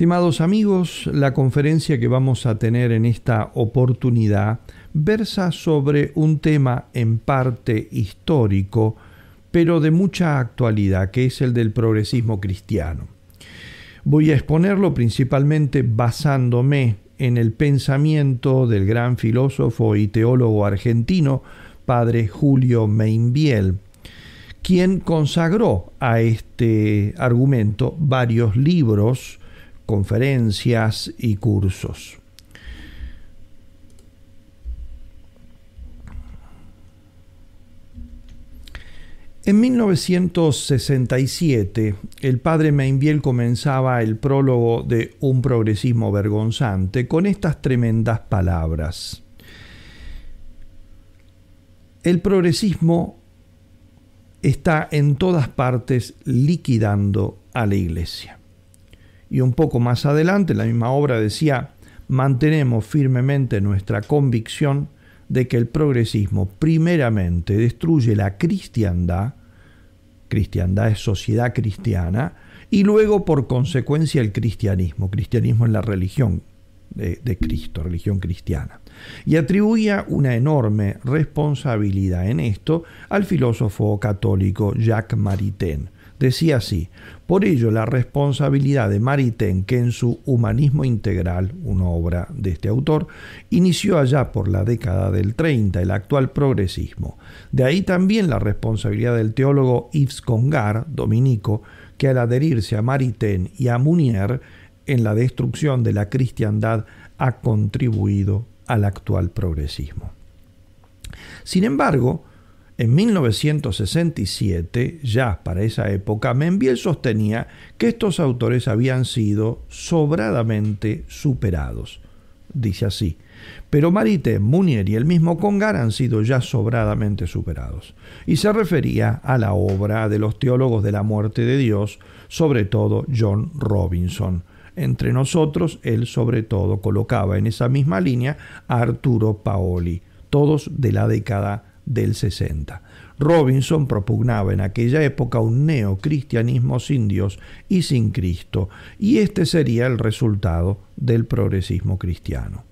Estimados amigos, la conferencia que vamos a tener en esta oportunidad versa sobre un tema en parte histórico, pero de mucha actualidad, que es el del progresismo cristiano. Voy a exponerlo principalmente basándome en el pensamiento del gran filósofo y teólogo argentino, padre Julio Meinbiel, quien consagró a este argumento varios libros, conferencias y cursos. En 1967, el padre Mainviel comenzaba el prólogo de Un progresismo vergonzante con estas tremendas palabras. El progresismo está en todas partes liquidando a la iglesia. Y un poco más adelante, la misma obra decía, mantenemos firmemente nuestra convicción de que el progresismo primeramente destruye la cristiandad, cristiandad es sociedad cristiana, y luego por consecuencia el cristianismo, cristianismo en la religión de, de Cristo, religión cristiana y atribuía una enorme responsabilidad en esto al filósofo católico Jacques Maritain. Decía así, por ello la responsabilidad de Maritain, que en su Humanismo Integral, una obra de este autor, inició allá por la década del 30 el actual progresismo. De ahí también la responsabilidad del teólogo Yves Congar, dominico, que al adherirse a Maritain y a Munier en la destrucción de la cristiandad ha contribuido al actual progresismo. Sin embargo, en 1967, ya para esa época, Membiel sostenía que estos autores habían sido sobradamente superados. Dice así, pero Marite, Munier y el mismo Congar han sido ya sobradamente superados. Y se refería a la obra de los teólogos de la muerte de Dios, sobre todo John Robinson, entre nosotros, él sobre todo colocaba en esa misma línea a Arturo Paoli, todos de la década del 60. Robinson propugnaba en aquella época un neocristianismo sin Dios y sin Cristo, y este sería el resultado del progresismo cristiano.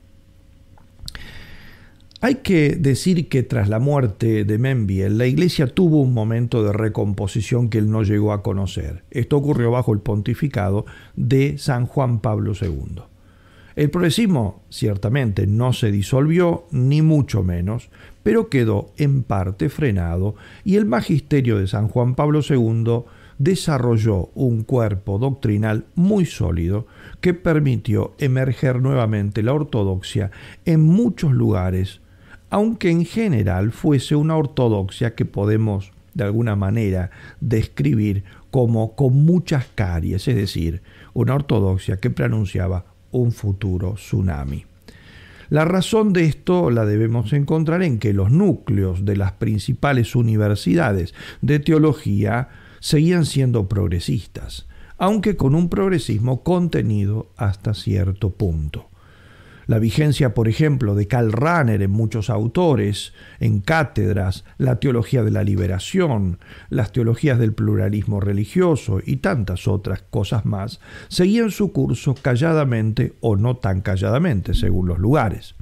Hay que decir que tras la muerte de Membiel, la iglesia tuvo un momento de recomposición que él no llegó a conocer. Esto ocurrió bajo el pontificado de San Juan Pablo II. El progresismo ciertamente no se disolvió, ni mucho menos, pero quedó en parte frenado y el magisterio de San Juan Pablo II desarrolló un cuerpo doctrinal muy sólido que permitió emerger nuevamente la ortodoxia en muchos lugares aunque en general fuese una ortodoxia que podemos de alguna manera describir como con muchas caries, es decir, una ortodoxia que pronunciaba un futuro tsunami. La razón de esto la debemos encontrar en que los núcleos de las principales universidades de teología seguían siendo progresistas, aunque con un progresismo contenido hasta cierto punto. La vigencia, por ejemplo, de Karl Rahner en muchos autores, en cátedras, la teología de la liberación, las teologías del pluralismo religioso y tantas otras cosas más, seguían su curso calladamente o no tan calladamente, según los lugares.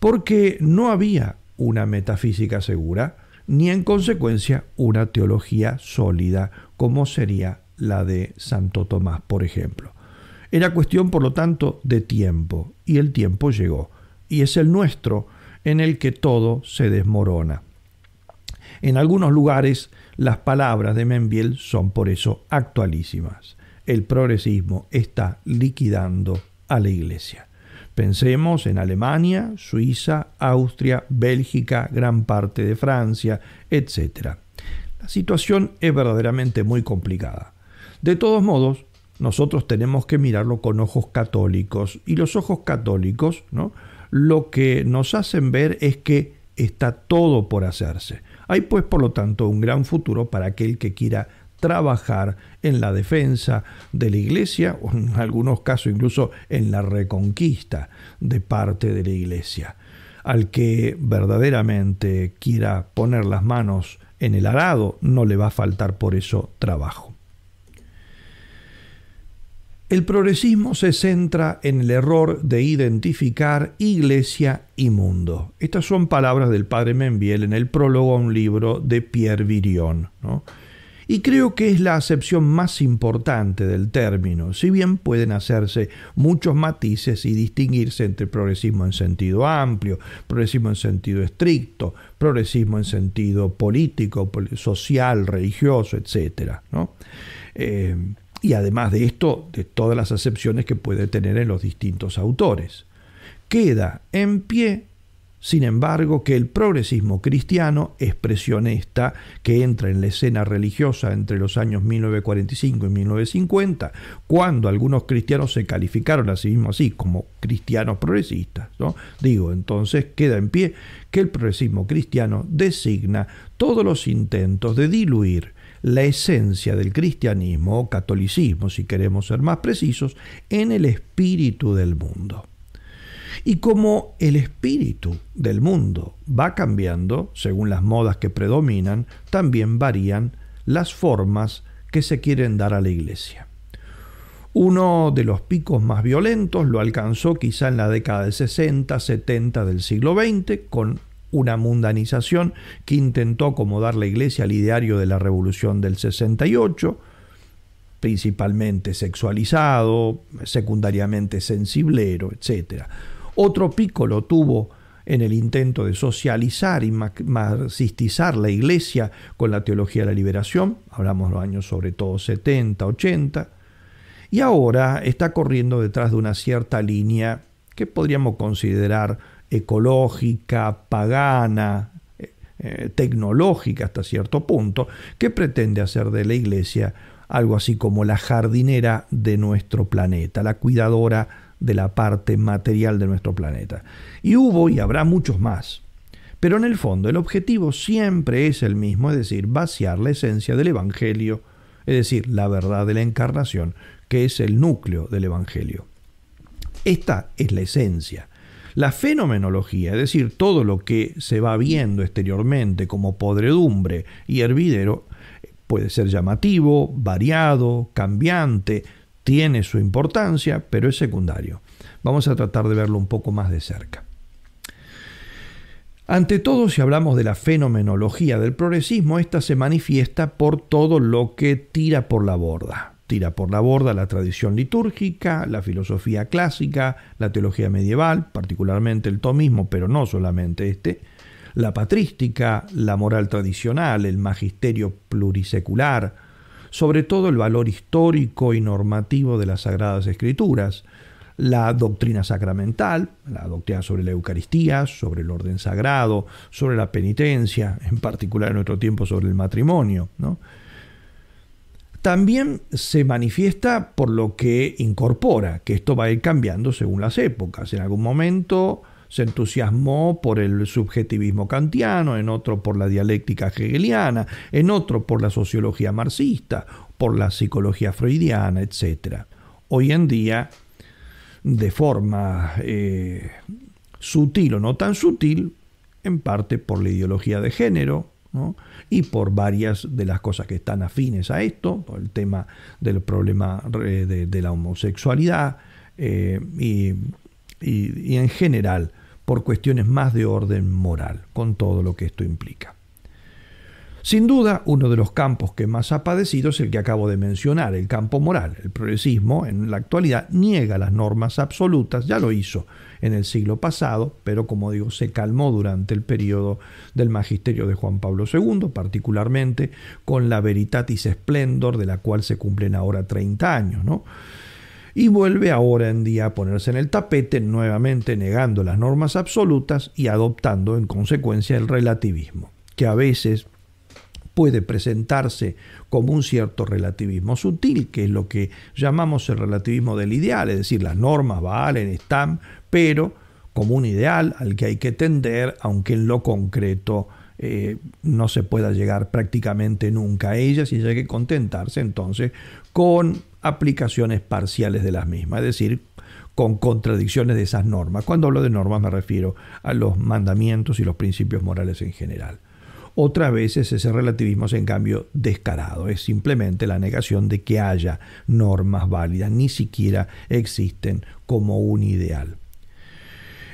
Porque no había una metafísica segura, ni en consecuencia una teología sólida, como sería la de Santo Tomás, por ejemplo. Era cuestión, por lo tanto, de tiempo, y el tiempo llegó, y es el nuestro en el que todo se desmorona. En algunos lugares las palabras de Membiel son por eso actualísimas. El progresismo está liquidando a la Iglesia. Pensemos en Alemania, Suiza, Austria, Bélgica, gran parte de Francia, etc. La situación es verdaderamente muy complicada. De todos modos, nosotros tenemos que mirarlo con ojos católicos. Y los ojos católicos, ¿no? Lo que nos hacen ver es que está todo por hacerse. Hay pues, por lo tanto, un gran futuro para aquel que quiera trabajar en la defensa de la iglesia o en algunos casos incluso en la reconquista de parte de la iglesia. Al que verdaderamente quiera poner las manos en el arado, no le va a faltar por eso trabajo. El progresismo se centra en el error de identificar iglesia y mundo. Estas son palabras del padre Membiel en el prólogo a un libro de Pierre Virion. Y creo que es la acepción más importante del término, si bien pueden hacerse muchos matices y distinguirse entre progresismo en sentido amplio, progresismo en sentido estricto, progresismo en sentido político, social, religioso, etc. ¿no? Eh, y además de esto, de todas las acepciones que puede tener en los distintos autores. Queda en pie, sin embargo, que el progresismo cristiano, expresión esta que entra en la escena religiosa entre los años 1945 y 1950, cuando algunos cristianos se calificaron a sí mismos así como cristianos progresistas, ¿no? digo, entonces queda en pie que el progresismo cristiano designa todos los intentos de diluir la esencia del cristianismo o catolicismo, si queremos ser más precisos, en el espíritu del mundo. Y como el espíritu del mundo va cambiando según las modas que predominan, también varían las formas que se quieren dar a la iglesia. Uno de los picos más violentos lo alcanzó quizá en la década de 60, 70 del siglo XX, con una mundanización que intentó acomodar la iglesia al ideario de la revolución del 68, principalmente sexualizado, secundariamente sensiblero, etc. Otro pico lo tuvo en el intento de socializar y marxistizar la iglesia con la teología de la liberación, hablamos de los años sobre todo 70, 80, y ahora está corriendo detrás de una cierta línea que podríamos considerar ecológica, pagana, eh, eh, tecnológica hasta cierto punto, que pretende hacer de la Iglesia algo así como la jardinera de nuestro planeta, la cuidadora de la parte material de nuestro planeta. Y hubo y habrá muchos más. Pero en el fondo el objetivo siempre es el mismo, es decir, vaciar la esencia del Evangelio, es decir, la verdad de la encarnación, que es el núcleo del Evangelio. Esta es la esencia. La fenomenología, es decir, todo lo que se va viendo exteriormente como podredumbre y hervidero, puede ser llamativo, variado, cambiante, tiene su importancia, pero es secundario. Vamos a tratar de verlo un poco más de cerca. Ante todo, si hablamos de la fenomenología del progresismo, esta se manifiesta por todo lo que tira por la borda tira por la borda la tradición litúrgica, la filosofía clásica, la teología medieval, particularmente el tomismo, pero no solamente este, la patrística, la moral tradicional, el magisterio plurisecular, sobre todo el valor histórico y normativo de las Sagradas Escrituras, la doctrina sacramental, la doctrina sobre la Eucaristía, sobre el orden sagrado, sobre la penitencia, en particular en nuestro tiempo sobre el matrimonio, ¿no? También se manifiesta por lo que incorpora, que esto va a ir cambiando según las épocas. En algún momento se entusiasmó por el subjetivismo kantiano, en otro por la dialéctica hegeliana, en otro por la sociología marxista, por la psicología freudiana, etc. Hoy en día, de forma eh, sutil o no tan sutil, en parte por la ideología de género, y por varias de las cosas que están afines a esto, por el tema del problema de, la homosexualidad eh, y, y en general por cuestiones más de orden moral, con todo lo que esto implica. Sin duda, uno de los campos que más ha padecido es el que acabo de mencionar, el campo moral. El progresismo en la actualidad niega las normas absolutas, ya lo hizo en el siglo pasado, pero como digo, se calmó durante el periodo del magisterio de Juan Pablo II, particularmente con la Veritatis Splendor, de la cual se cumplen ahora 30 años, ¿no? Y vuelve ahora en día a ponerse en el tapete, nuevamente negando las normas absolutas y adoptando en consecuencia el relativismo, que a veces puede presentarse como un cierto relativismo sutil, que es lo que llamamos el relativismo del ideal, es decir, las normas valen, están, pero como un ideal al que hay que tender, aunque en lo concreto eh, no se pueda llegar prácticamente nunca a ellas y hay que contentarse entonces con aplicaciones parciales de las mismas, es decir, con contradicciones de esas normas. Cuando hablo de normas me refiero a los mandamientos y los principios morales en general. Otras veces ese relativismo es en cambio descarado, es simplemente la negación de que haya normas válidas, ni siquiera existen como un ideal.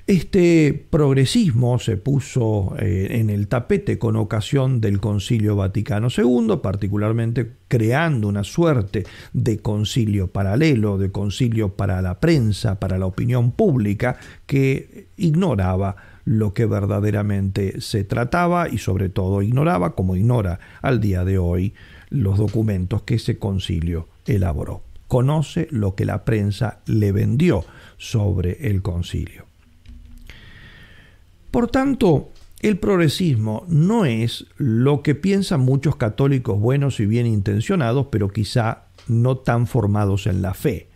Este progresismo se puso eh, en el tapete con ocasión del Concilio Vaticano II, particularmente creando una suerte de concilio paralelo, de concilio para la prensa, para la opinión pública, que ignoraba lo que verdaderamente se trataba y sobre todo ignoraba, como ignora al día de hoy, los documentos que ese concilio elaboró. Conoce lo que la prensa le vendió sobre el concilio. Por tanto, el progresismo no es lo que piensan muchos católicos buenos y bien intencionados, pero quizá no tan formados en la fe.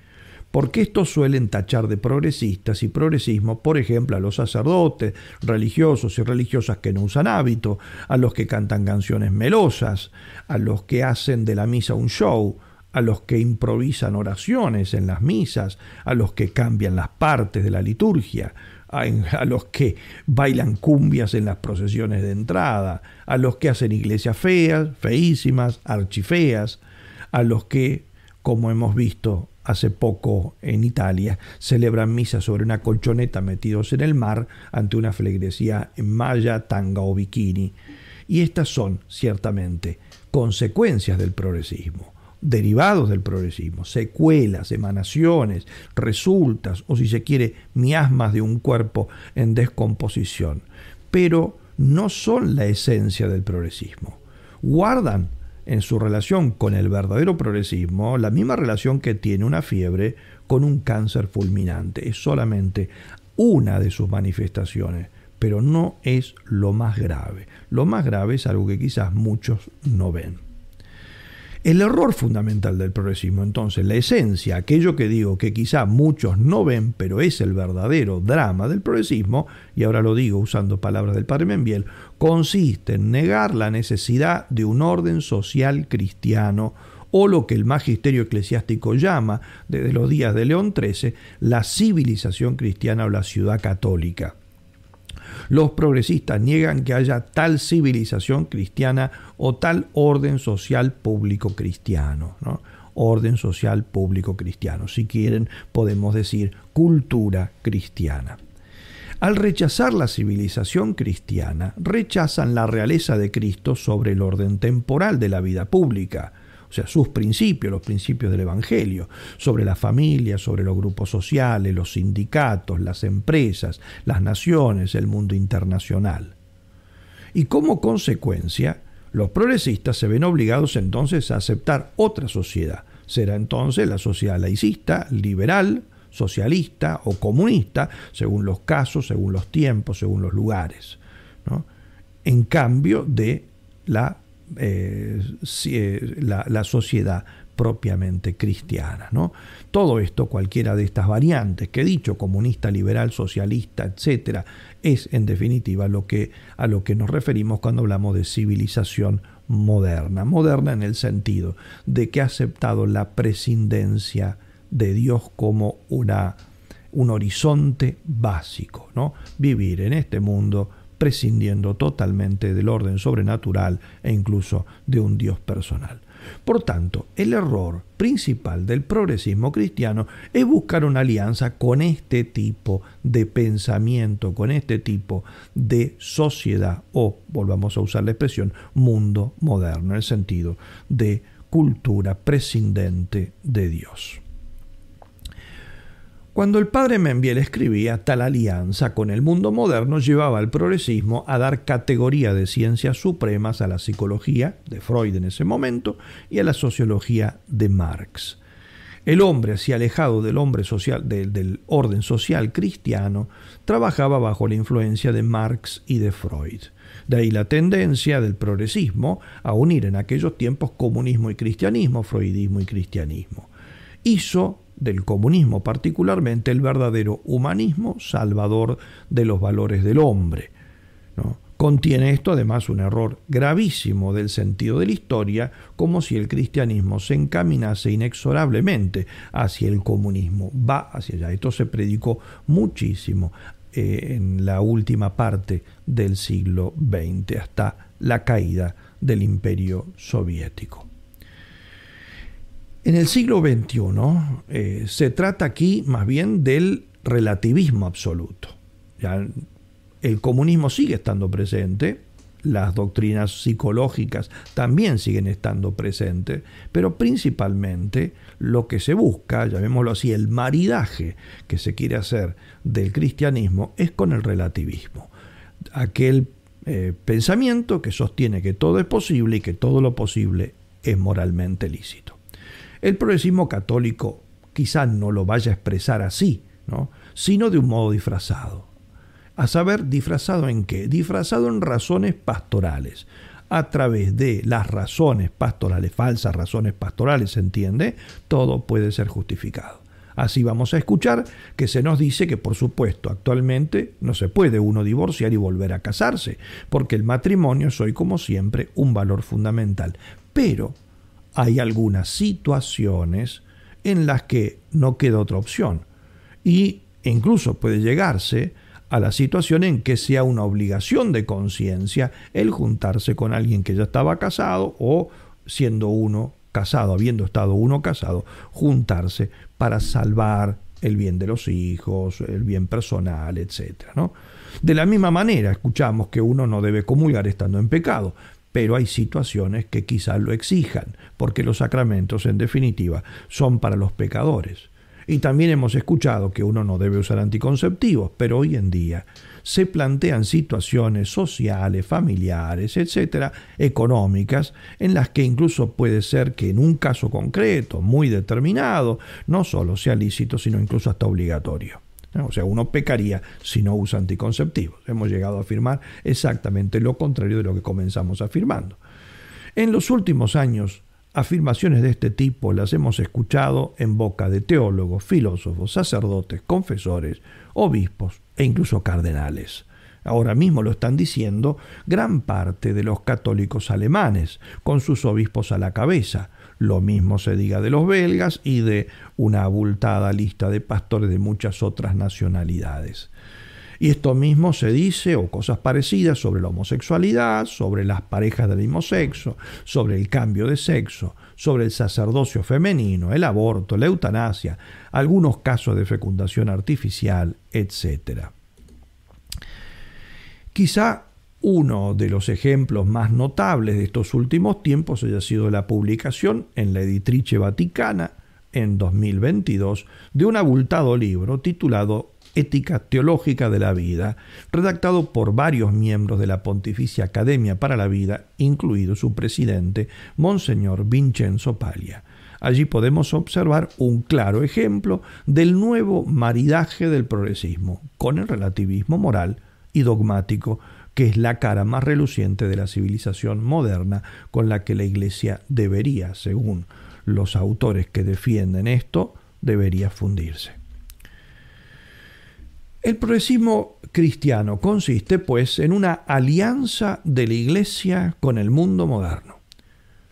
Porque estos suelen tachar de progresistas y progresismo, por ejemplo, a los sacerdotes, religiosos y religiosas que no usan hábito, a los que cantan canciones melosas, a los que hacen de la misa un show, a los que improvisan oraciones en las misas, a los que cambian las partes de la liturgia, a, los que bailan cumbias en las procesiones de entrada, a los que hacen iglesias feas, feísimas, archifeas, a los que, como hemos visto hace poco en Italia, celebran misas sobre una colchoneta metidos en el mar ante una feligresía en malla, tanga o bikini. Y estas son, ciertamente, consecuencias del progresismo derivados del progresismo, secuelas, emanaciones, resultas o si se quiere, miasmas de un cuerpo en descomposición, pero no son la esencia del progresismo. Guardan en su relación con el verdadero progresismo la misma relación que tiene una fiebre con un cáncer fulminante. Es solamente una de sus manifestaciones, pero no es lo más grave. Lo más grave es algo que quizás muchos no ven. El error fundamental del progresismo, entonces, la esencia, aquello que digo que quizá muchos no ven, pero es el verdadero drama del progresismo, y ahora lo digo usando palabras del padre Membiel, consiste en negar la necesidad de un orden social cristiano o lo que el magisterio eclesiástico llama, desde los días de León XIII, la civilización cristiana o la ciudad católica. Los progresistas niegan que haya tal civilización cristiana o tal orden social público cristiano. Orden social público cristiano. Si quieren, podemos decir cultura cristiana. Al rechazar la civilización cristiana, rechazan la realeza de Cristo sobre el orden temporal de la vida pública o sea, sus principios, los principios del Evangelio, sobre la familia, sobre los grupos sociales, los sindicatos, las empresas, las naciones, el mundo internacional. Y como consecuencia, los progresistas se ven obligados entonces a aceptar otra sociedad. Será entonces la sociedad laicista, liberal, socialista o comunista, según los casos, según los tiempos, según los lugares. En cambio de la eh, eh, la, sociedad propiamente cristiana. ¿no? Todo esto, cualquiera de estas variantes que he dicho, comunista, liberal, socialista, etcétera, es en definitiva lo que, a lo que nos referimos cuando hablamos de civilización moderna. Moderna en el sentido de que ha aceptado la prescindencia de Dios como una, un horizonte básico, ¿no? Vivir en este mundo prescindiendo totalmente del orden sobrenatural e incluso de un Dios personal. Por tanto, el error principal del progresismo cristiano es buscar una alianza con este tipo de pensamiento, con este tipo de sociedad o, volvamos a usar la expresión, mundo moderno, en el sentido de cultura prescindente de Dios. Cuando el padre Membiel escribía, tal alianza con el mundo moderno llevaba al progresismo a dar categoría de ciencias supremas a la psicología de Freud en ese momento y a la sociología de Marx. El hombre, así alejado del, hombre social, del orden social cristiano, trabajaba bajo la influencia de Marx y de Freud. De ahí la tendencia del progresismo a unir en aquellos tiempos comunismo y cristianismo, freudismo y cristianismo. Hizo del comunismo particularmente el verdadero humanismo salvador de los valores del hombre. Contiene esto además un error gravísimo del sentido de la historia, como si el cristianismo se encaminase inexorablemente hacia el comunismo. Va hacia allá. Esto se predicó muchísimo eh, en la última parte del siglo XX, hasta la caída del imperio soviético. En el siglo XXI eh, se trata aquí más bien del relativismo absoluto. Ya el comunismo sigue estando presente, las doctrinas psicológicas también siguen estando presentes, pero principalmente lo que se busca, llamémoslo así, el maridaje que se quiere hacer del cristianismo es con el relativismo. Aquel eh, pensamiento que sostiene que todo es posible y que todo lo posible es moralmente lícito. El progresismo católico quizás no lo vaya a expresar así, ¿no? sino de un modo disfrazado. A saber, disfrazado en qué? Disfrazado en razones pastorales. A través de las razones pastorales, falsas razones pastorales, ¿se entiende? Todo puede ser justificado. Así vamos a escuchar que se nos dice que, por supuesto, actualmente no se puede uno divorciar y volver a casarse, porque el matrimonio es hoy, como siempre, un valor fundamental. Pero hay algunas situaciones en las que no queda otra opción. Y incluso puede llegarse a la situación en que sea una obligación de conciencia el juntarse con alguien que ya estaba casado o siendo uno casado, habiendo estado uno casado, juntarse para salvar el bien de los hijos, el bien personal, etc. ¿no? De la misma manera, escuchamos que uno no debe comulgar estando en pecado, pero hay situaciones que quizás lo exijan, porque los sacramentos, en definitiva, son para los pecadores. Y también hemos escuchado que uno no debe usar anticonceptivos, pero hoy en día se plantean situaciones sociales, familiares, etcétera, económicas, en las que incluso puede ser que en un caso concreto, muy determinado, no solo sea lícito, sino incluso hasta obligatorio. O sea, uno pecaría si no usa anticonceptivos. Hemos llegado a afirmar exactamente lo contrario de lo que comenzamos afirmando. En los últimos años, Afirmaciones de este tipo las hemos escuchado en boca de teólogos, filósofos, sacerdotes, confesores, obispos e incluso cardenales. Ahora mismo lo están diciendo gran parte de los católicos alemanes, con sus obispos a la cabeza. Lo mismo se diga de los belgas y de una abultada lista de pastores de muchas otras nacionalidades. Y esto mismo se dice, o cosas parecidas, sobre la homosexualidad, sobre las parejas del mismo sexo, sobre el cambio de sexo, sobre el sacerdocio femenino, el aborto, la eutanasia, algunos casos de fecundación artificial, etc. Quizá uno de los ejemplos más notables de estos últimos tiempos haya sido la publicación en la Editrice Vaticana en 2022 de un abultado libro titulado Ética Teológica de la Vida, redactado por varios miembros de la Pontificia Academia para la Vida, incluido su presidente, Monseñor Vincenzo Paglia. Allí podemos observar un claro ejemplo del nuevo maridaje del progresismo con el relativismo moral y dogmático, que es la cara más reluciente de la civilización moderna con la que la Iglesia debería, según los autores que defienden esto, debería fundirse. El progresismo cristiano consiste, pues, en una alianza de la Iglesia con el mundo moderno.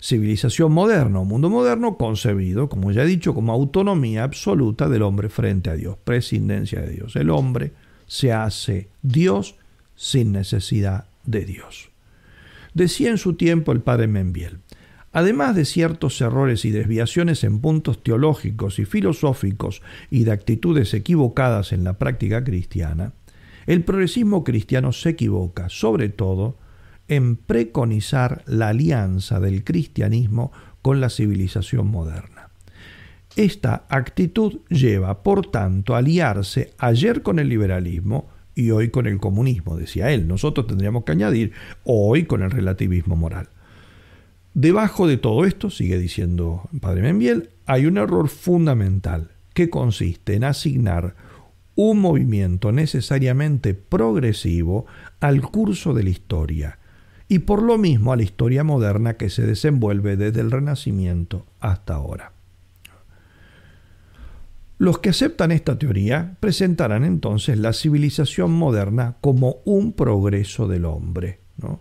Civilización moderna mundo moderno concebido, como ya he dicho, como autonomía absoluta del hombre frente a Dios, prescindencia de Dios. El hombre se hace Dios sin necesidad de Dios. Decía en su tiempo el padre Membiel, Además de ciertos errores y desviaciones en puntos teológicos y filosóficos y de actitudes equivocadas en la práctica cristiana, el progresismo cristiano se equivoca, sobre todo, en preconizar la alianza del cristianismo con la civilización moderna. Esta actitud lleva, por tanto, a aliarse ayer con el liberalismo y hoy con el comunismo, decía él. Nosotros tendríamos que añadir hoy con el relativismo moral. Debajo de todo esto, sigue diciendo Padre Membiel, hay un error fundamental que consiste en asignar un movimiento necesariamente progresivo al curso de la historia y por lo mismo a la historia moderna que se desenvuelve desde el Renacimiento hasta ahora. Los que aceptan esta teoría presentarán entonces la civilización moderna como un progreso del hombre, ¿no?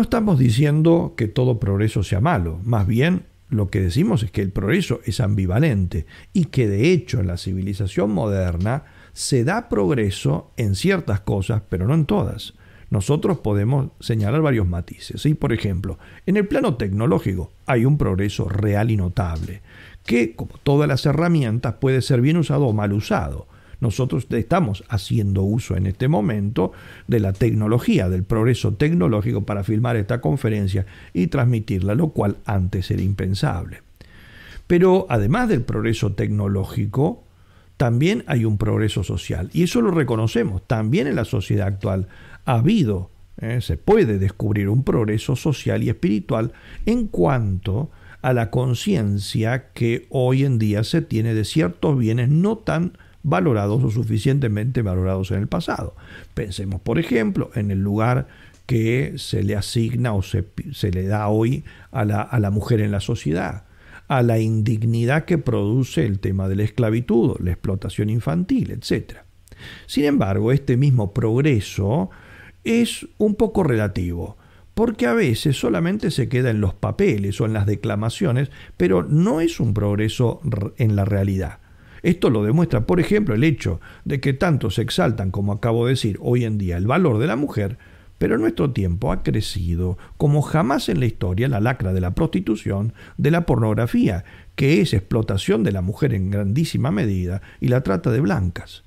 Estamos diciendo que todo progreso sea malo, más bien lo que decimos es que el progreso es ambivalente y que de hecho en la civilización moderna se da progreso en ciertas cosas, pero no en todas. Nosotros podemos señalar varios matices. ¿sí? Por ejemplo, en el plano tecnológico hay un progreso real y notable, que, como todas las herramientas, puede ser bien usado o mal usado. Nosotros estamos haciendo uso en este momento de la tecnología, del progreso tecnológico para filmar esta conferencia y transmitirla, lo cual antes era impensable. Pero además del progreso tecnológico, también hay un progreso social. Y eso lo reconocemos. También en la sociedad actual ha habido, eh, se puede descubrir un progreso social y espiritual en cuanto la conciencia que hoy en día se tiene de ciertos bienes no tan valorados o suficientemente valorados en el pasado. Pensemos, por ejemplo, en el lugar que se le asigna o se, le da hoy a la, a la mujer en la sociedad, a la indignidad que produce el tema de la esclavitud, la explotación infantil, etc. Sin embargo, este mismo progreso es un poco relativo, porque a veces solamente se queda en los papeles o en las declamaciones, pero no es un progreso en la realidad. Esto lo demuestra, por ejemplo, el hecho de que tanto se exaltan, como acabo de decir, hoy en día el valor de la mujer, pero nuestro tiempo ha crecido como jamás en la historia la lacra de la prostitución, de la pornografía, que es explotación de la mujer en grandísima medida, y la trata de blancas.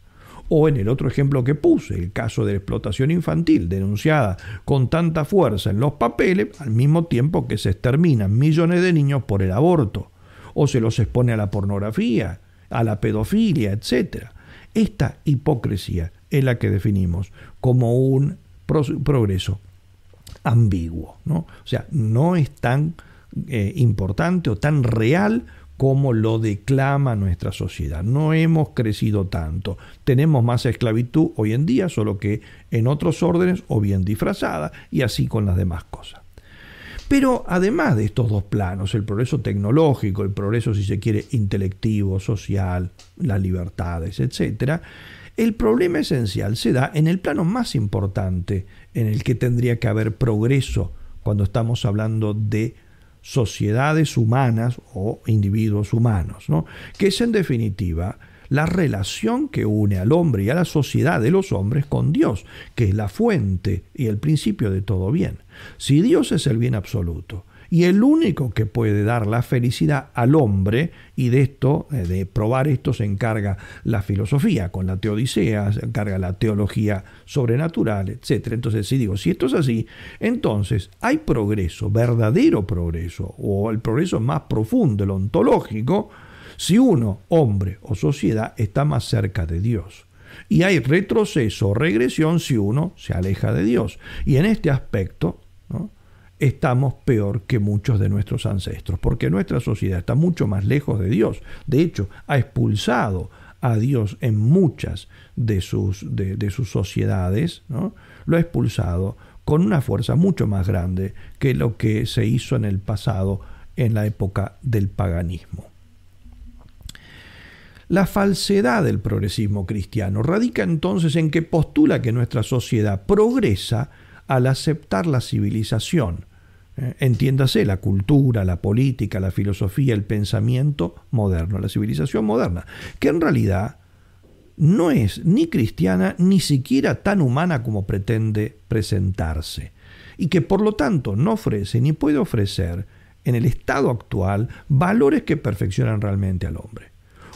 O en el otro ejemplo que puse, el caso de la explotación infantil, denunciada con tanta fuerza en los papeles, al mismo tiempo que se exterminan millones de niños por el aborto, o se los expone a la pornografía, a la pedofilia, etc. Esta hipocresía es la que definimos como un progreso ambiguo. ¿no? O sea, no es tan eh, importante o tan real como lo declama nuestra sociedad. No hemos crecido tanto. Tenemos más esclavitud hoy en día, solo que en otros órdenes o bien disfrazada, y así con las demás cosas. Pero además de estos dos planos, el progreso tecnológico, el progreso, si se quiere, intelectivo, social, las libertades, etc., el problema esencial se da en el plano más importante en el que tendría que haber progreso cuando estamos hablando de sociedades humanas o individuos humanos, ¿no? que es en definitiva la relación que une al hombre y a la sociedad de los hombres con Dios, que es la fuente y el principio de todo bien. Si Dios es el bien absoluto y el único que puede dar la felicidad al hombre, y de esto, eh, de probar esto, se encarga la filosofía, con la teodicea, se encarga la teología sobrenatural, etc. Entonces, si digo, si esto es así, entonces hay progreso, verdadero progreso, o el progreso más profundo, el ontológico, si uno, hombre o sociedad, está más cerca de Dios. Y hay retroceso o regresión si uno se aleja de Dios. Y en este aspecto estamos peor que muchos de nuestros ancestros, porque nuestra sociedad está mucho más lejos de Dios. De hecho, ha expulsado a Dios en muchas de sus, de, sus sociedades, ¿no? lo ha expulsado con una fuerza mucho más grande que lo que se hizo en el pasado en la época del paganismo. La falsedad del progresismo cristiano radica entonces en que postula que nuestra sociedad progresa al aceptar la civilización, entiéndase la cultura, la política, la filosofía, el pensamiento moderno, la civilización moderna, que en realidad no es ni cristiana ni siquiera tan humana como pretende presentarse, y que por lo tanto no ofrece ni puede ofrecer en el estado actual valores que perfeccionan realmente al hombre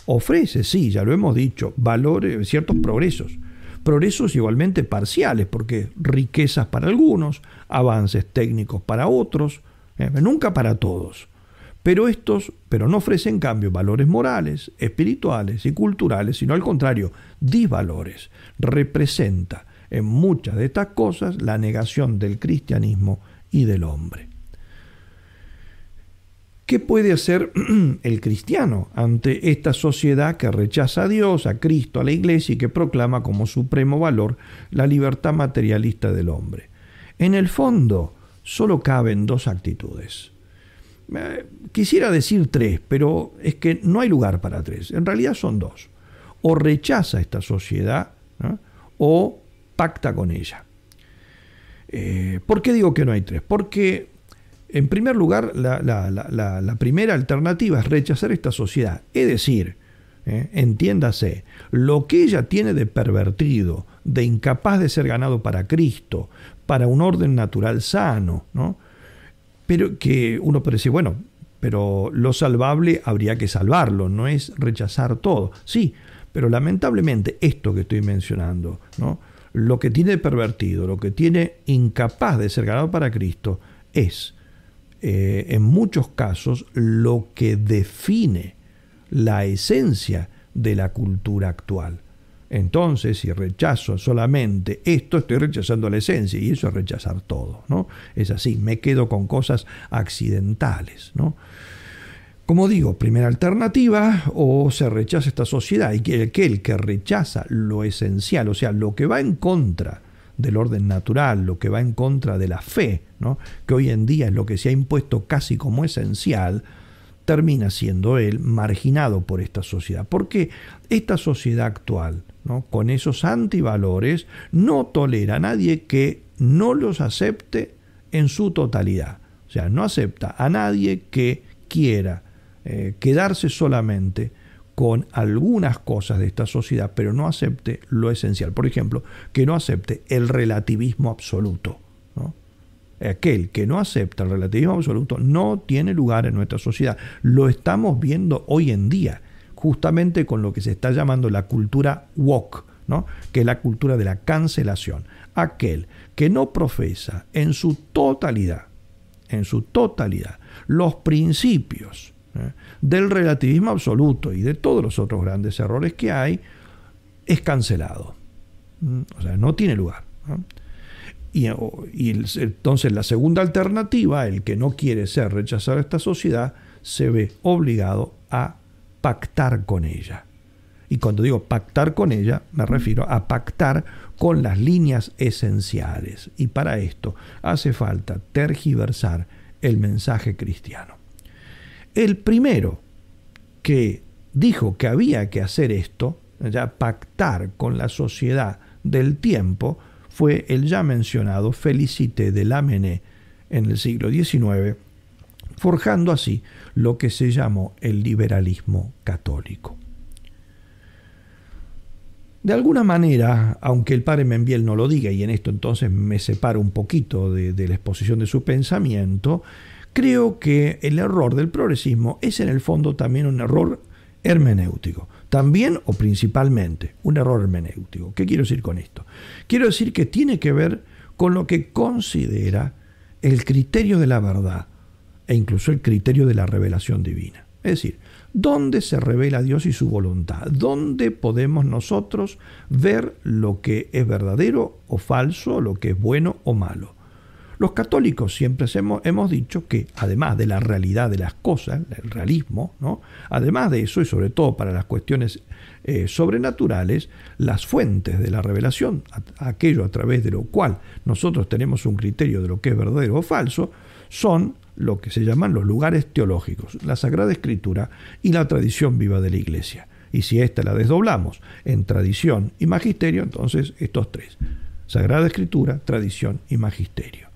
ofrece, sí, ya lo hemos dicho, valores, ciertos progresos. Progresos igualmente parciales, porque riquezas para algunos, avances técnicos para otros, eh, nunca para todos. Pero estos, pero no ofrecen en cambio valores morales, espirituales y culturales, sino al contrario, disvalores. Representa en muchas de estas cosas la negación del cristianismo y del hombre. ¿Qué puede hacer el cristiano ante esta sociedad que rechaza a Dios, a Cristo, a la iglesia y que proclama como supremo valor la libertad materialista del hombre? En el fondo, solo caben dos actitudes. Eh, quisiera decir tres, pero es que no hay lugar para tres. En realidad son dos. O rechaza esta sociedad o pacta con ella. Eh, ¿Por qué digo que no hay tres? Porque en primer lugar, la, primera alternativa es rechazar esta sociedad, es decir, ¿eh? entiéndase, lo que ella tiene de pervertido, de incapaz de ser ganado para Cristo, para un orden natural sano, ¿no? Pero que uno puede decir, bueno, pero lo salvable habría que salvarlo, no es rechazar todo. Sí, pero lamentablemente esto que estoy mencionando, ¿no? lo que tiene pervertido, lo que tiene incapaz de ser ganado para Cristo, es eh, en muchos casos lo que define la esencia de la cultura actual. Entonces, si rechazo solamente esto, estoy rechazando la esencia y eso es rechazar todo, ¿no? Es así, me quedo con cosas accidentales, ¿no? Como digo, primera alternativa, o se rechaza esta sociedad y que aquel que rechaza lo esencial, o sea, lo que va en contra del orden natural, lo que va en contra de la fe, que hoy en día es lo que se ha impuesto casi como esencial, termina siendo él marginado por esta sociedad. Porque esta sociedad actual, con esos antivalores, no tolera a nadie que no los acepte en su totalidad. O sea, no acepta a nadie que quiera eh, quedarse solamente con algunas cosas de esta sociedad, pero no acepte lo esencial. Por ejemplo, que no acepte el relativismo absoluto. Aquel que no acepta el relativismo absoluto no tiene lugar en nuestra sociedad. Lo estamos viendo hoy en día, justamente con lo que se está llamando la cultura woke, que es la cultura de la cancelación. Aquel que no profesa en su totalidad, en su totalidad, los principios ¿eh? del relativismo absoluto y de todos los otros grandes errores que hay, es cancelado. ¿Mm? O sea, no tiene lugar. Y, entonces la segunda alternativa, el que no quiere ser rechazado de esta sociedad, se ve obligado a pactar con ella. Y cuando digo pactar con ella, me refiero a pactar con las líneas esenciales. Y para esto hace falta tergiversar el mensaje cristiano. El primero que dijo que había que hacer esto, ya pactar con la sociedad del tiempo, fue el ya mencionado Felicité de Lamennais en el siglo XIX, forjando así lo que se llamó el liberalismo católico. De alguna manera, aunque el padre Membiel no lo diga, y en esto entonces me separo un poquito de la exposición de su pensamiento, creo que el error del progresismo es en el fondo también un error hermenéutico. También o principalmente un error hermenéutico. ¿Qué quiero decir con esto? Quiero decir que tiene que ver con lo que considera el criterio de la verdad e incluso el criterio de la revelación divina. Es decir, ¿dónde se revela Dios y su voluntad? ¿Dónde podemos nosotros ver lo que es verdadero o falso, lo que es bueno o malo? Los católicos siempre hemos, dicho que, además de la realidad de las cosas, el realismo, ¿no? además de eso, y sobre todo para las cuestiones eh, sobrenaturales, las fuentes de la revelación, aquello a través de lo cual nosotros tenemos un criterio de lo que es verdadero o falso, son lo que se llaman los lugares teológicos, la Sagrada Escritura y la tradición viva de la Iglesia. Y si esta la desdoblamos en tradición y magisterio, entonces estos tres, Sagrada Escritura, tradición y magisterio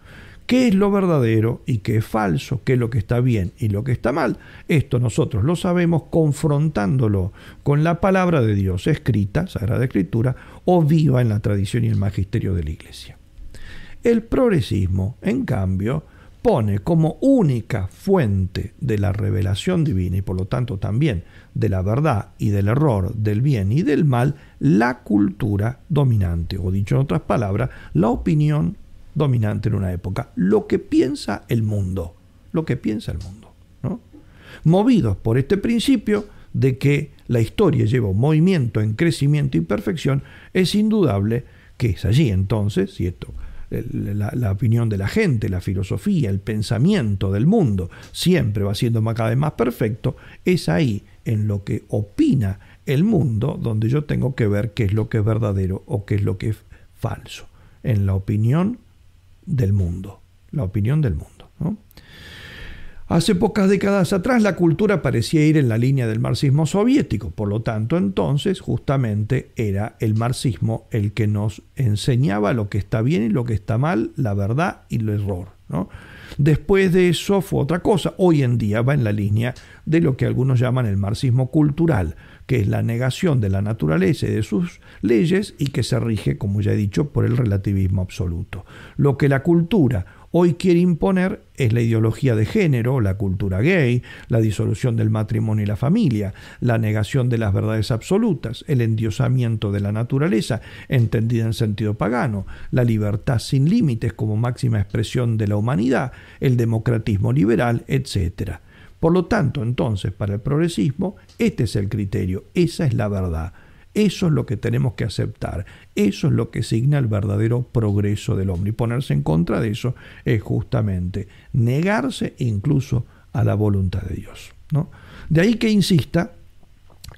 qué es lo verdadero y qué es falso, qué es lo que está bien y lo que está mal. Esto nosotros lo sabemos confrontándolo con la palabra de Dios escrita, Sagrada Escritura, o viva en la tradición y el magisterio de la Iglesia. El progresismo, en cambio, pone como única fuente de la revelación divina y por lo tanto también de la verdad y del error, del bien y del mal, la cultura dominante, o dicho en otras palabras, la opinión dominante en una época, lo que piensa el mundo, lo que piensa el mundo. ¿no? Movidos por este principio de que la historia lleva un movimiento en crecimiento y perfección, es indudable que es allí entonces, si esto, la, la, opinión de la gente, la filosofía, el pensamiento del mundo siempre va siendo cada vez más perfecto, es ahí en lo que opina el mundo donde yo tengo que ver qué es lo que es verdadero o qué es lo que es falso. En la opinión del mundo, la opinión del mundo. Hace pocas décadas atrás la cultura parecía ir en la línea del marxismo soviético, por lo tanto entonces justamente era el marxismo el que nos enseñaba lo que está bien y lo que está mal, la verdad y el error. Después de eso fue otra cosa. Hoy en día va en la línea de lo que algunos llaman el marxismo cultural, que es la negación de la naturaleza y de sus leyes y que se rige, como ya he dicho, por el relativismo absoluto. Lo que la cultura hoy quiere imponer es la ideología de género, la cultura gay, la disolución del matrimonio y la familia, la negación de las verdades absolutas, el endiosamiento de la naturaleza, entendida en sentido pagano, la libertad sin límites como máxima expresión de la humanidad, el democratismo liberal, etc. Por lo tanto, entonces, para el progresismo, este es el criterio, esa es la verdad. Eso es lo que tenemos que aceptar. Eso es lo que signa el verdadero progreso del hombre. Y ponerse en contra de eso es justamente negarse incluso a la voluntad de Dios. ¿no? De ahí que insista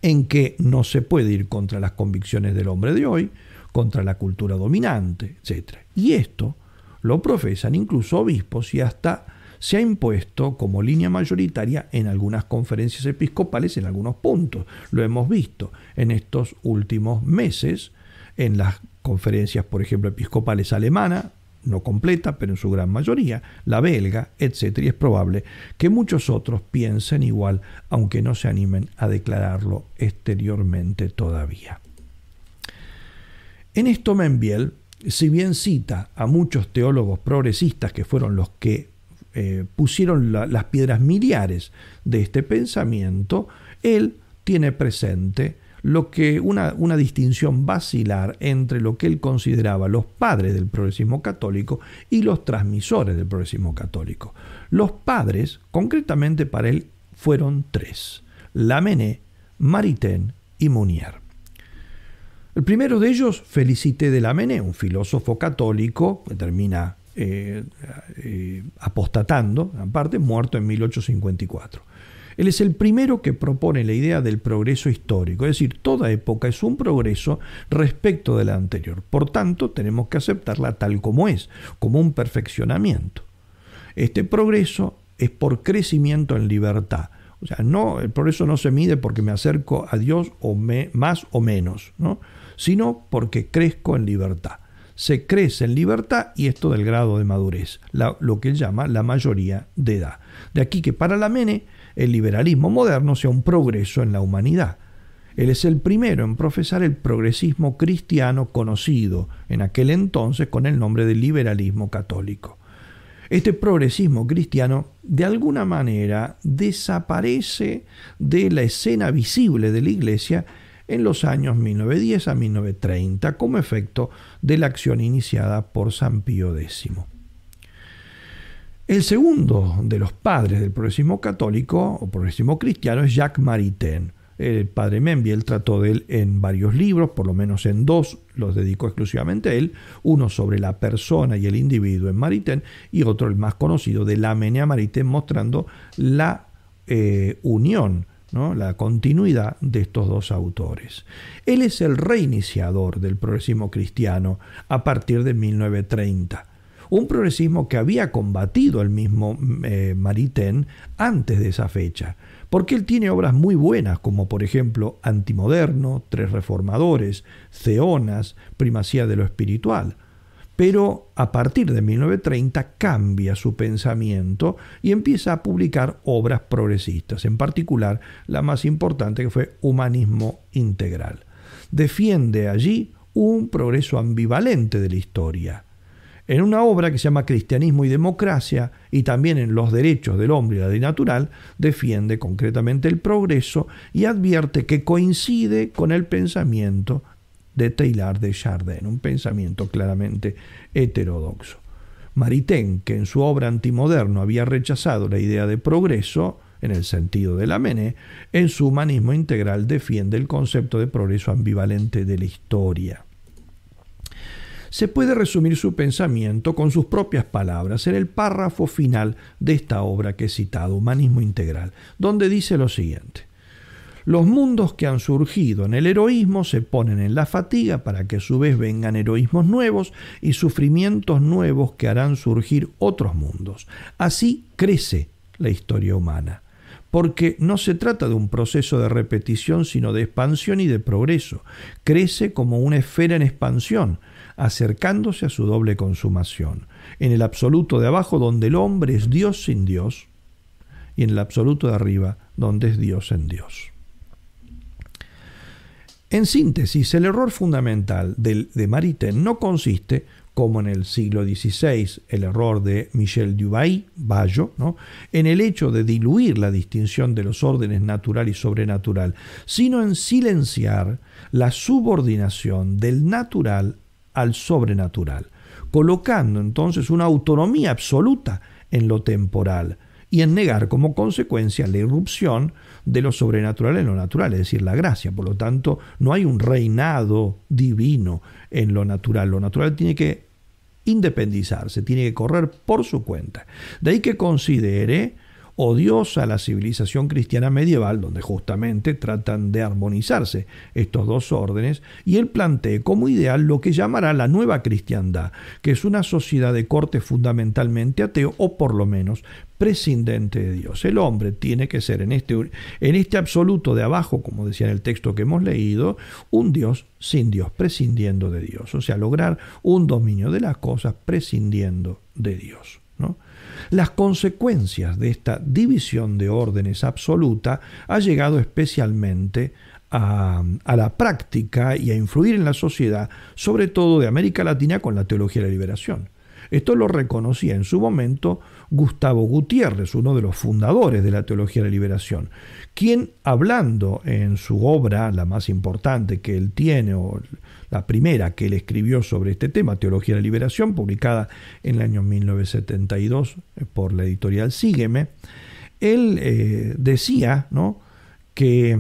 en que no se puede ir contra las convicciones del hombre de hoy, contra la cultura dominante, etc. Y esto lo profesan incluso obispos y hasta se ha impuesto como línea mayoritaria en algunas conferencias episcopales en algunos puntos. Lo hemos visto en estos últimos meses en las conferencias, por ejemplo, episcopales alemana, no completa, pero en su gran mayoría, la belga, etc. Y es probable que muchos otros piensen igual, aunque no se animen a declararlo exteriormente todavía. En esto Membiel, si bien cita a muchos teólogos progresistas que fueron los que eh, pusieron las piedras miliares de este pensamiento, él tiene presente lo que una, una, distinción vacilar entre lo que él consideraba los padres del progresismo católico y los transmisores del progresismo católico. Los padres, concretamente para él, fueron tres: Lamennais, Maritain y Mounier. El primero de ellos, Felicité de Lamennais, un filósofo católico que termina eh, eh, apostatando, aparte, muerto en 1854. Él es el primero que propone la idea del progreso histórico, es decir, toda época es un progreso respecto de la anterior. Por tanto, tenemos que aceptarla tal como es, como un perfeccionamiento. Este progreso es por crecimiento en libertad. O sea, no, el progreso no se mide porque me acerco a Dios o me, más o menos, ¿no? sino porque crezco en libertad se crece en libertad y esto del grado de madurez, lo que él llama la mayoría de edad. De aquí que para la Mene el liberalismo moderno sea un progreso en la humanidad. Él es el primero en profesar el progresismo cristiano conocido en aquel entonces con el nombre de liberalismo católico. Este progresismo cristiano de alguna manera desaparece de la escena visible de la iglesia en los años 1910 a 1930 como efecto de la acción iniciada por San Pío X. El segundo de los padres del progresismo católico o progresismo cristiano es Jacques Maritain. El padre Membiel trató de él en varios libros, por lo menos en dos los dedicó exclusivamente a él, uno sobre la persona y el individuo en Maritain y otro el más conocido de la Menea Maritain mostrando la eh, unión la continuidad de estos dos autores. Él es el reiniciador del progresismo cristiano a partir de 1930, un progresismo que había combatido el mismo eh, Maritain antes de esa fecha, porque él tiene obras muy buenas como por ejemplo Antimoderno, Tres Reformadores, Ceonas, Primacía de lo Espiritual pero a partir de 1930 cambia su pensamiento y empieza a publicar obras progresistas, en particular la más importante que fue Humanismo Integral. Defiende allí un progreso ambivalente de la historia. En una obra que se llama Cristianismo y Democracia y también en Los Derechos del Hombre y la Ley Natural, defiende concretamente el progreso y advierte que coincide con el pensamiento de Taylor de Chardin, un pensamiento claramente heterodoxo. Maritain, que en su obra antimoderno había rechazado la idea de progreso, en el sentido de la Mené, en su humanismo integral defiende el concepto de progreso ambivalente de la historia. Se puede resumir su pensamiento con sus propias palabras en el párrafo final de esta obra que he citado, Humanismo Integral, donde dice lo siguiente. Los mundos que han surgido en el heroísmo se ponen en la fatiga para que a su vez vengan heroísmos nuevos y sufrimientos nuevos que harán surgir otros mundos. Así crece la historia humana, porque no se trata de un proceso de repetición, sino de expansión y de progreso. Crece como una esfera en expansión, acercándose a su doble consumación, en el absoluto de abajo donde el hombre es Dios sin Dios, y en el absoluto de arriba donde es Dios en Dios. En síntesis, el error fundamental de Maritain no consiste como en el siglo XVI el error de Michel Dubaí, Bayo, en el hecho de diluir la distinción de los órdenes natural y sobrenatural, sino en silenciar la subordinación del natural al sobrenatural, colocando entonces una autonomía absoluta en lo temporal y en negar como consecuencia la irrupción de lo sobrenatural en lo natural, es decir, la gracia. Por lo tanto, no hay un reinado divino en lo natural. Lo natural tiene que independizarse, tiene que correr por su cuenta. De ahí que considere odiosa la civilización cristiana medieval, donde justamente tratan de armonizarse estos dos órdenes, y él plantea como ideal lo que llamará la nueva cristiandad, que es una sociedad de corte fundamentalmente ateo, o por lo menos prescindente de Dios. El hombre tiene que ser en este, en este absoluto de abajo, como decía en el texto que hemos leído, un Dios sin Dios, prescindiendo de Dios. O sea, lograr un dominio de las cosas prescindiendo de Dios. Las consecuencias de esta división de órdenes absoluta ha llegado especialmente a, a, la práctica y a influir en la sociedad, sobre todo de América Latina con la teología de la liberación. Esto lo reconocía en su momento Gustavo Gutiérrez, uno de los fundadores de la teología de la liberación, quien hablando en su obra, la más importante que él tiene, o la primera que él escribió sobre este tema, Teología de la Liberación, publicada en el año 1972 eh, por la editorial Sígueme, él eh, decía ¿no? que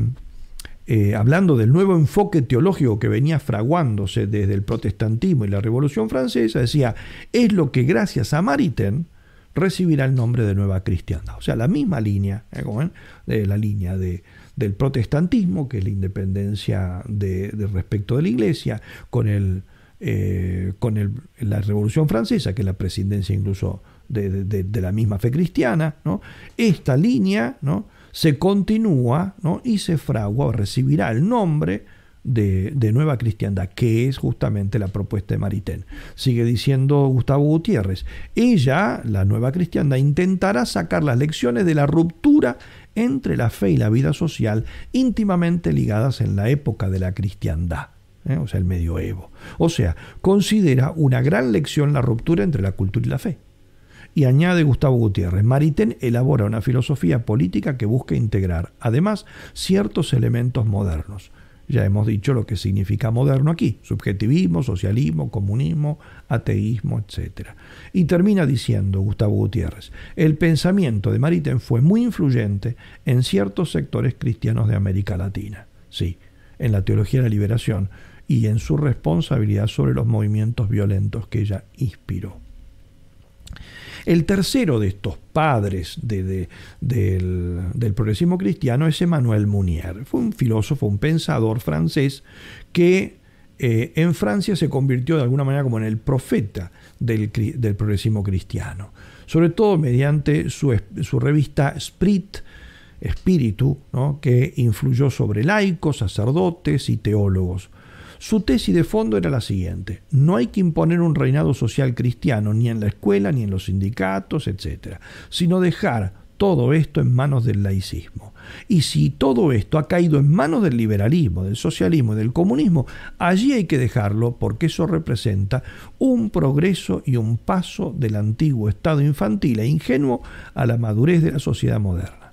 eh, hablando del nuevo enfoque teológico que venía fraguándose desde el protestantismo y la Revolución Francesa, decía, es lo que gracias a Maritain recibirá el nombre de nueva cristiandad. O sea, la misma línea, ¿eh? la línea de, del protestantismo, que es la independencia de, respecto de la iglesia, con, el, eh, con el, la Revolución Francesa, que es la presidencia incluso de, de la misma fe cristiana, ¿no? esta línea, ¿no? se continúa ¿no? y se fragua recibirá el nombre de, Nueva Cristiandad, que es justamente la propuesta de Maritain. Sigue diciendo Gustavo Gutiérrez, ella, la Nueva Cristiandad, intentará sacar las lecciones de la ruptura entre la fe y la vida social íntimamente ligadas en la época de la cristiandad. ¿eh? o sea, el medioevo. O sea, considera una gran lección la ruptura entre la cultura y la fe. Y añade Gustavo Gutiérrez, Maritain elabora una filosofía política que busca integrar, además, ciertos elementos modernos. Ya hemos dicho lo que significa moderno aquí, subjetivismo, socialismo, comunismo, ateísmo, etc. Y termina diciendo Gustavo Gutiérrez, el pensamiento de Maritain fue muy influyente en ciertos sectores cristianos de América Latina. Sí, en la teología de la liberación y en su responsabilidad sobre los movimientos violentos que ella inspiró. El tercero de estos padres del, progresismo cristiano es Emmanuel Mounier. Fue un filósofo, un pensador francés que eh, en Francia se convirtió de alguna manera como en el profeta del, progresismo cristiano, sobre todo mediante su, revista Sprit, Espíritu, que influyó sobre laicos, sacerdotes y teólogos. Su tesis de fondo era la siguiente, no hay que imponer un reinado social cristiano ni en la escuela, ni en los sindicatos, etc., sino dejar todo esto en manos del laicismo. Y si todo esto ha caído en manos del liberalismo, del socialismo y del comunismo, allí hay que dejarlo porque eso representa un progreso y un paso del antiguo estado infantil e ingenuo a la madurez de la sociedad moderna.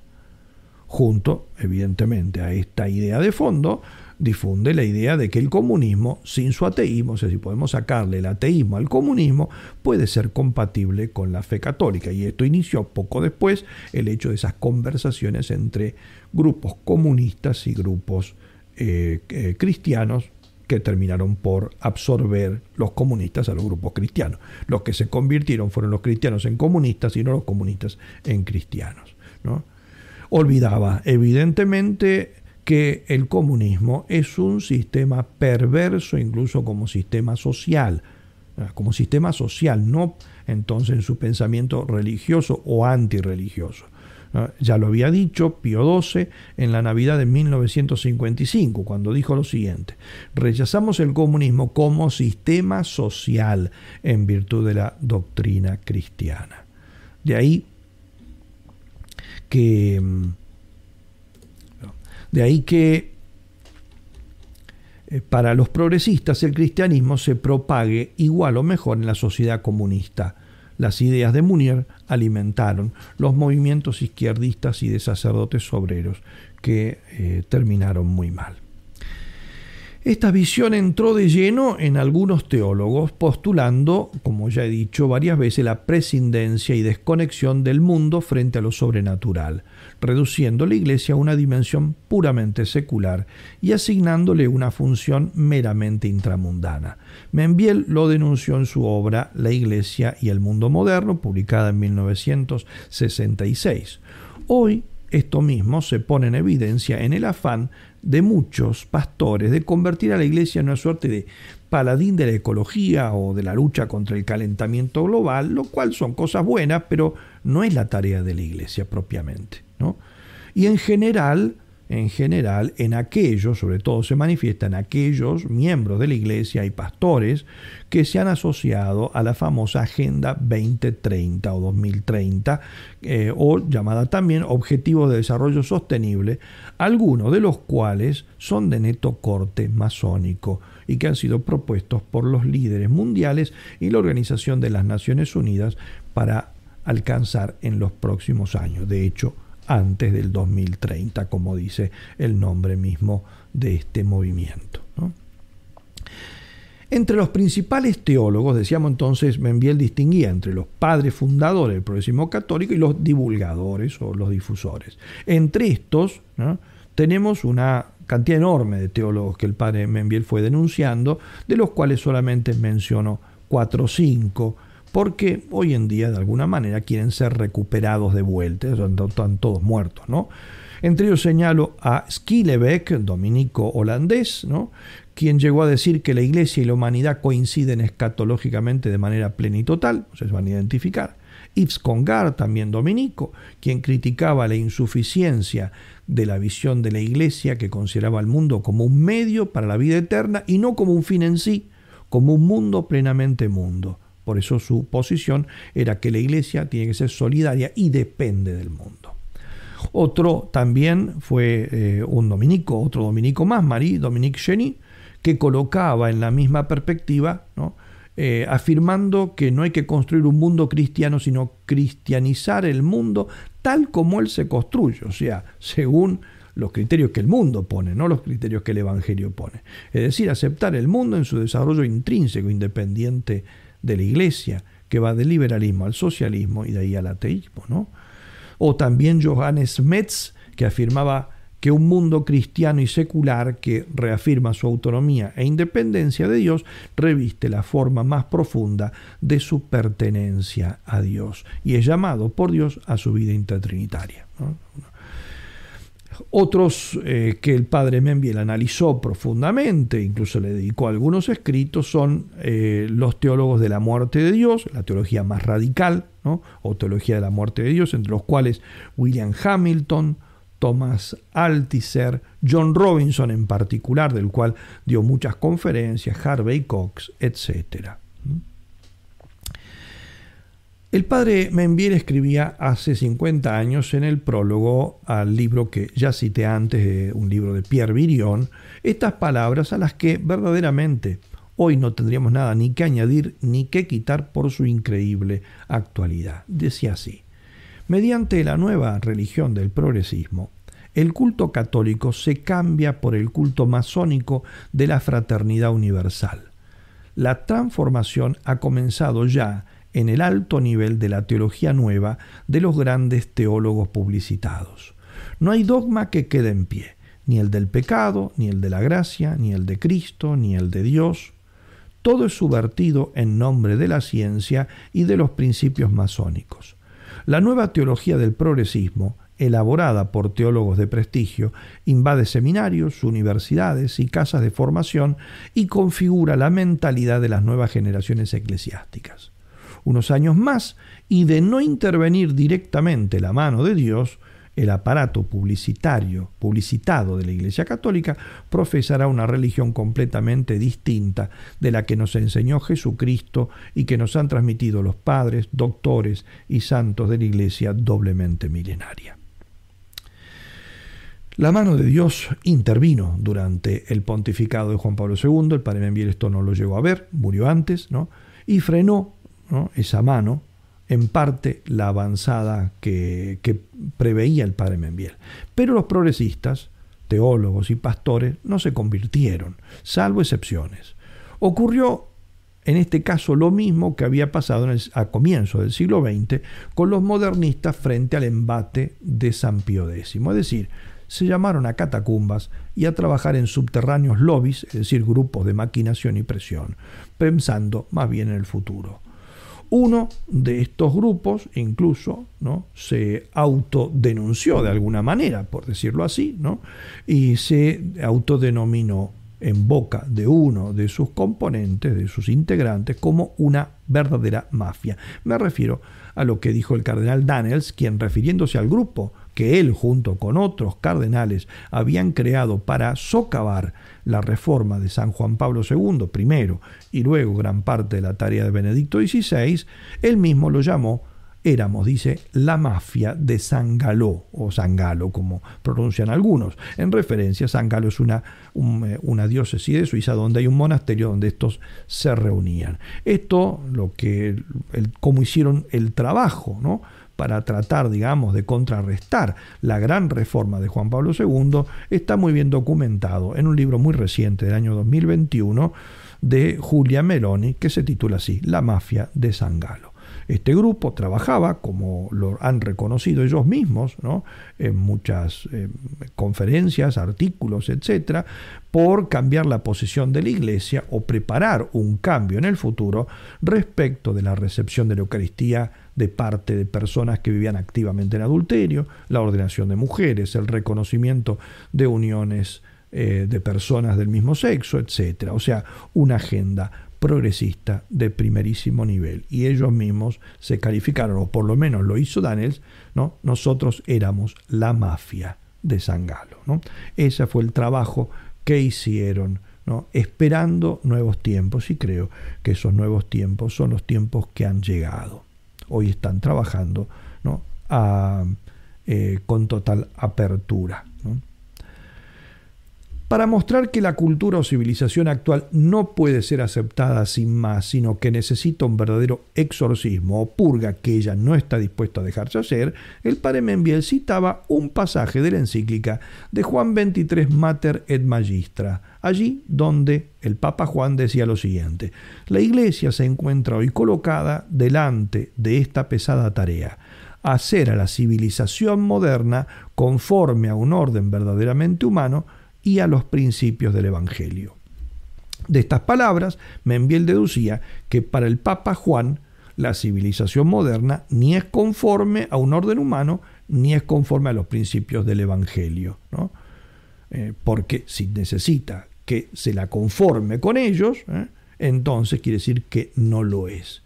Junto, evidentemente, a esta idea de fondo, difunde la idea de que el comunismo, sin su ateísmo, o sea, si podemos sacarle el ateísmo al comunismo, puede ser compatible con la fe católica. Y esto inició poco después el hecho de esas conversaciones entre grupos comunistas y grupos eh, eh, cristianos que terminaron por absorber los comunistas a los grupos cristianos. Los que se convirtieron fueron los cristianos en comunistas y no los comunistas en cristianos. ¿no? Olvidaba evidentemente que el comunismo es un sistema perverso incluso como sistema social, como sistema social, no entonces en su pensamiento religioso o antirreligioso. Ya lo había dicho Pío XII en la Navidad de 1955, cuando dijo lo siguiente, rechazamos el comunismo como sistema social en virtud de la doctrina cristiana. De ahí que... Mm, de ahí que eh, para los progresistas el cristianismo se propague igual o mejor en la sociedad comunista. Las ideas de Munier alimentaron los movimientos izquierdistas y de sacerdotes obreros que eh, terminaron muy mal. Esta visión entró de lleno en algunos teólogos, postulando, como ya he dicho varias veces, la prescindencia y desconexión del mundo frente a lo sobrenatural, reduciendo la Iglesia a una dimensión puramente secular y asignándole una función meramente intramundana. Membiel lo denunció en su obra La Iglesia y el mundo moderno, publicada en 1966. Hoy, esto mismo se pone en evidencia en el afán de muchos pastores de convertir a la iglesia en una suerte de paladín de la ecología o de la lucha contra el calentamiento global, lo cual son cosas buenas, pero no es la tarea de la iglesia propiamente. ¿no? Y en general, en general, en aquellos, sobre todo se manifiestan aquellos miembros de la iglesia y pastores que se han asociado a la famosa Agenda 2030 o 2030, eh, o llamada también Objetivos de Desarrollo Sostenible, algunos de los cuales son de neto corte masónico y que han sido propuestos por los líderes mundiales y la Organización de las Naciones Unidas para alcanzar en los próximos años. De hecho, antes del 2030, como dice el nombre mismo de este movimiento. Entre los principales teólogos, decíamos entonces, Membiel distinguía entre los padres fundadores del progresismo católico y los divulgadores o los difusores. Entre estos tenemos una cantidad enorme de teólogos que el padre Membiel fue denunciando, de los cuales solamente menciono cuatro o cinco porque hoy en día de alguna manera quieren ser recuperados de vuelta, están todos muertos, ¿no? Entre ellos señalo a Skillebeck, dominico holandés, ¿no? quien llegó a decir que la iglesia y la humanidad coinciden escatológicamente de manera plena y total, se van a identificar. Yves Congar, también dominico, quien criticaba la insuficiencia de la visión de la iglesia que consideraba al mundo como un medio para la vida eterna y no como un fin en sí, como un mundo plenamente mundo. Por eso su posición era que la iglesia tiene que ser solidaria y depende del mundo. Otro también fue eh, un dominico, otro dominico más, Marie Dominique Cheny, que colocaba en la misma perspectiva, eh, afirmando que no hay que construir un mundo cristiano, sino cristianizar el mundo tal como él se construye, o sea, según los criterios que el mundo pone, no los criterios que el Evangelio pone. Es decir, aceptar el mundo en su desarrollo intrínseco, independiente de la Iglesia, que va del liberalismo al socialismo y de ahí al ateísmo. ¿no? O también Johannes Metz, que afirmaba que un mundo cristiano y secular que reafirma su autonomía e independencia de Dios reviste la forma más profunda de su pertenencia a Dios y es llamado por Dios a su vida intertrinitaria. Otros eh, que el padre Membiel analizó profundamente, incluso le dedicó algunos escritos, son eh, los teólogos de la muerte de Dios, la teología más radical, o teología de la muerte de Dios, entre los cuales William Hamilton, Thomas Altiser, John Robinson en particular, del cual dio muchas conferencias, Harvey Cox, etc. El padre Membiel escribía hace 50 años en el prólogo al libro que ya cité antes, un libro de Pierre Virion, estas palabras a las que verdaderamente hoy no tendríamos nada ni que añadir ni que quitar por su increíble actualidad. Decía así, mediante la nueva religión del progresismo, el culto católico se cambia por el culto masónico de la fraternidad universal. La transformación ha comenzado ya en el alto nivel de la teología nueva de los grandes teólogos publicitados. No hay dogma que quede en pie, ni el del pecado, ni el de la gracia, ni el de Cristo, ni el de Dios. Todo es subvertido en nombre de la ciencia y de los principios masónicos. La nueva teología del progresismo, elaborada por teólogos de prestigio, invade seminarios, universidades y casas de formación y configura la mentalidad de las nuevas generaciones eclesiásticas unos años más y de no intervenir directamente la mano de Dios, el aparato publicitario, publicitado de la Iglesia Católica, profesará una religión completamente distinta de la que nos enseñó Jesucristo y que nos han transmitido los padres, doctores y santos de la Iglesia doblemente milenaria. La mano de Dios intervino durante el pontificado de Juan Pablo II, el padre Membiel esto no lo llegó a ver, murió antes, ¿no? y frenó esa mano en parte la avanzada que, preveía el padre Membiel. Pero los progresistas, teólogos y pastores no se convirtieron, salvo excepciones. Ocurrió en este caso lo mismo que había pasado a comienzos del siglo XX con los modernistas frente al embate de San Pío X. Es decir, se llamaron a catacumbas y a trabajar en subterráneos lobbies, es decir, grupos de maquinación y presión, pensando más bien en el futuro. Uno de estos grupos incluso ¿no? se autodenunció de alguna manera, por decirlo así, ¿no? y se autodenominó en boca de uno de sus componentes, de sus integrantes, como una verdadera mafia. Me refiero a lo que dijo el cardenal Daniels, quien refiriéndose al grupo que él junto con otros cardenales habían creado para socavar la reforma de San Juan Pablo II primero y luego gran parte de la tarea de Benedicto XVI, él mismo lo llamó éramos, dice, la mafia de San Galo, o San Galo, como pronuncian algunos. En referencia, San Galo es una, eh, una diócesis de Suiza donde hay un monasterio donde estos se reunían. Esto, lo que, el, como hicieron el trabajo, ¿no? Para tratar, digamos, de contrarrestar la gran reforma de Juan Pablo II, está muy bien documentado en un libro muy reciente del año 2021 de Julia Meloni, que se titula así, La mafia de San Galo. Este grupo trabajaba, como lo han reconocido ellos mismos, en muchas eh, conferencias, artículos, etcétera, por cambiar la posición de la Iglesia o preparar un cambio en el futuro respecto de la recepción de la Eucaristía de parte de personas que vivían activamente en adulterio, la ordenación de mujeres, el reconocimiento de uniones eh, de personas del mismo sexo, etcétera. O sea, una agenda progresista de primerísimo nivel. Y ellos mismos se calificaron, o por lo menos lo hizo Daniels, ¿no? nosotros éramos la mafia de San Galo. ¿no? Ese fue el trabajo que hicieron, ¿no? esperando nuevos tiempos, y creo que esos nuevos tiempos son los tiempos que han llegado. Hoy están trabajando ¿no? Eh, con total apertura. Para mostrar que la cultura o civilización actual no puede ser aceptada sin más, sino que necesita un verdadero exorcismo o purga que ella no está dispuesta a dejarse hacer, el padre Membiel citaba un pasaje de la encíclica de Juan 23 Mater et Magistra, allí donde el Papa Juan decía lo siguiente, la Iglesia se encuentra hoy colocada delante de esta pesada tarea, hacer a la civilización moderna conforme a un orden verdaderamente humano, y a los principios del Evangelio. De estas palabras, Membiel deducía que para el Papa Juan, la civilización moderna ni es conforme a un orden humano, ni es conforme a los principios del Evangelio. Eh, porque si necesita que se la conforme con ellos, ¿eh? entonces quiere decir que no lo es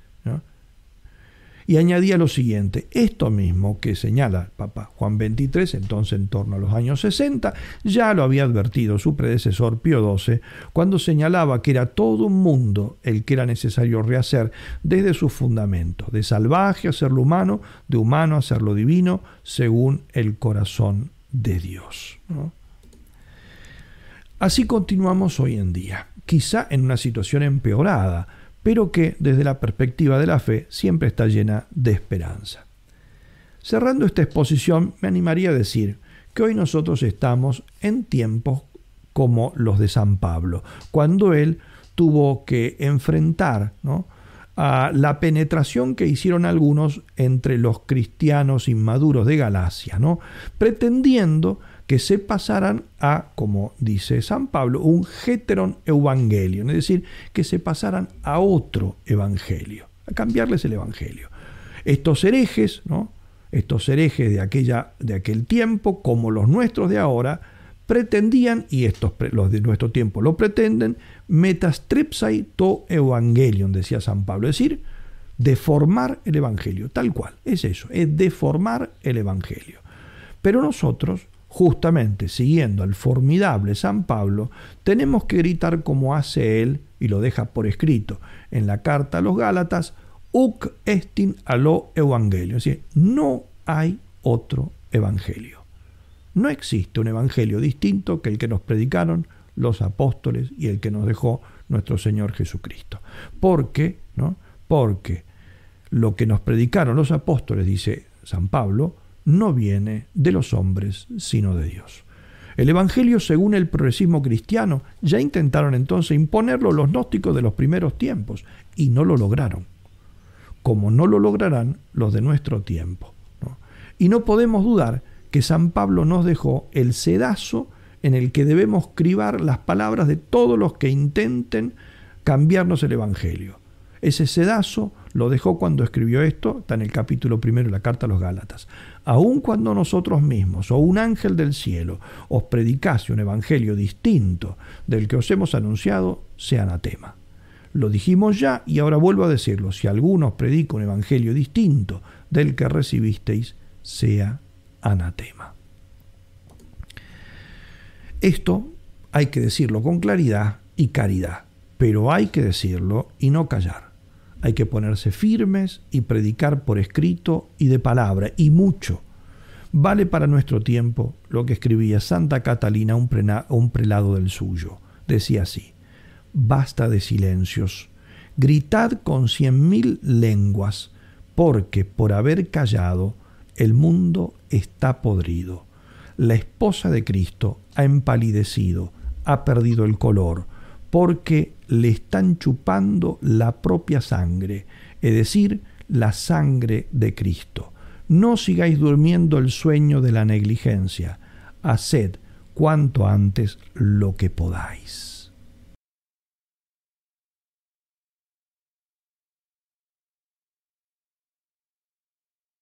y añadía lo siguiente, esto mismo que señala Papa Juan XXIII, entonces en torno a los años 60, ya lo había advertido su predecesor Pío XII cuando señalaba que era todo un mundo el que era necesario rehacer desde sus fundamentos, de salvaje a ser lo humano, de humano a ser lo divino, según el corazón de Dios. Así continuamos hoy en día, quizá en una situación empeorada, pero que desde la perspectiva de la fe siempre está llena de esperanza. Cerrando esta exposición, me animaría a decir que hoy nosotros estamos en tiempos como los de San Pablo, cuando él tuvo que enfrentar a la penetración que hicieron algunos entre los cristianos inmaduros de Galacia, ¿no? pretendiendo que se pasaran a, como dice San Pablo, un heteron evangelion, es decir, que se pasaran a otro evangelio, a cambiarles el evangelio. Estos herejes, ¿no? estos herejes de, aquella, de aquel tiempo, como los nuestros de ahora, pretendían, y estos, los de nuestro tiempo lo pretenden, metastrepsai to evangelion, decía San Pablo, es decir, deformar el Evangelio, tal cual, es eso, es deformar el Evangelio. Pero nosotros, justamente siguiendo al formidable San Pablo, tenemos que gritar como hace él, y lo deja por escrito en la carta a los Gálatas, uc estin alo evangelio, es decir, no hay otro evangelio. No existe un evangelio distinto que el que nos predicaron los apóstoles y el que nos dejó nuestro Señor Jesucristo. ¿Por qué? ¿No? Porque lo que nos predicaron los apóstoles, dice San Pablo, no viene de los hombres, sino de Dios. El Evangelio, según el progresismo cristiano, ya intentaron entonces imponerlo los gnósticos de los primeros tiempos y no lo lograron, como no lo lograrán los de nuestro tiempo. Y no podemos dudar que San Pablo nos dejó el sedazo en el que debemos cribar las palabras de todos los que intenten cambiarnos el Evangelio. Ese sedazo lo dejó cuando escribió esto, está en el capítulo primero de la carta a los Gálatas. Aun cuando nosotros mismos o un ángel del cielo os predicase un evangelio distinto del que os hemos anunciado, sea anatema. Lo dijimos ya y ahora vuelvo a decirlo. Si alguno os predica un evangelio distinto del que recibisteis, sea anatema. Esto hay que decirlo con claridad y caridad, pero hay que decirlo y no callar. Hay que ponerse firmes y predicar por escrito y de palabra, y mucho. Vale para nuestro tiempo lo que escribía Santa Catalina, un, un prelado del suyo. Decía así, basta de silencios, gritad con cien mil lenguas, porque por haber callado el mundo está podrido. La esposa de Cristo ha empalidecido, ha perdido el color, porque le están chupando la propia sangre, es decir, la sangre de Cristo. No sigáis durmiendo el sueño de la negligencia, haced cuanto antes lo que podáis.